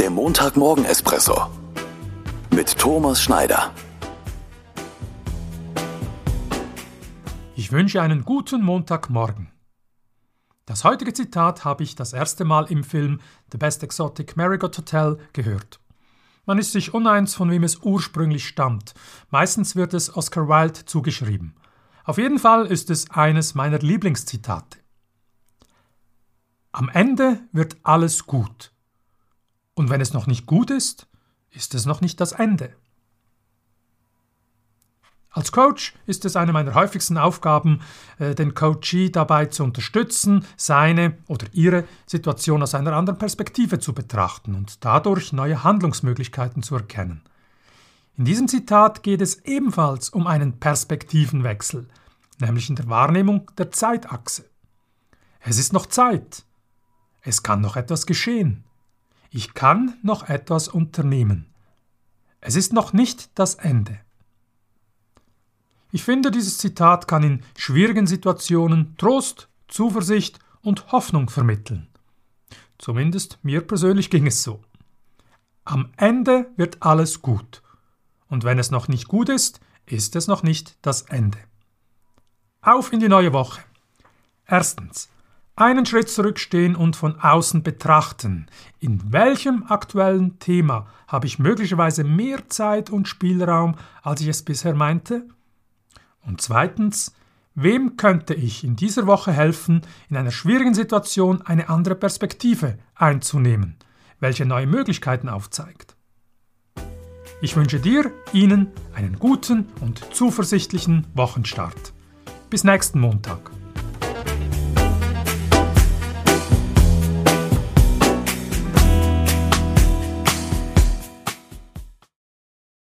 Der Montagmorgen-Espresso mit Thomas Schneider. Ich wünsche einen guten Montagmorgen. Das heutige Zitat habe ich das erste Mal im Film The Best Exotic Marigot Hotel gehört. Man ist sich uneins, von wem es ursprünglich stammt. Meistens wird es Oscar Wilde zugeschrieben. Auf jeden Fall ist es eines meiner Lieblingszitate. Am Ende wird alles gut. Und wenn es noch nicht gut ist, ist es noch nicht das Ende. Als Coach ist es eine meiner häufigsten Aufgaben, äh, den Coachee dabei zu unterstützen, seine oder ihre Situation aus einer anderen Perspektive zu betrachten und dadurch neue Handlungsmöglichkeiten zu erkennen. In diesem Zitat geht es ebenfalls um einen Perspektivenwechsel, nämlich in der Wahrnehmung der Zeitachse. Es ist noch Zeit. Es kann noch etwas geschehen. Ich kann noch etwas unternehmen. Es ist noch nicht das Ende. Ich finde, dieses Zitat kann in schwierigen Situationen Trost, Zuversicht und Hoffnung vermitteln. Zumindest mir persönlich ging es so. Am Ende wird alles gut. Und wenn es noch nicht gut ist, ist es noch nicht das Ende. Auf in die neue Woche. Erstens. Einen Schritt zurückstehen und von außen betrachten. In welchem aktuellen Thema habe ich möglicherweise mehr Zeit und Spielraum, als ich es bisher meinte? Und zweitens, wem könnte ich in dieser Woche helfen, in einer schwierigen Situation eine andere Perspektive einzunehmen, welche neue Möglichkeiten aufzeigt? Ich wünsche dir, Ihnen einen guten und zuversichtlichen Wochenstart. Bis nächsten Montag.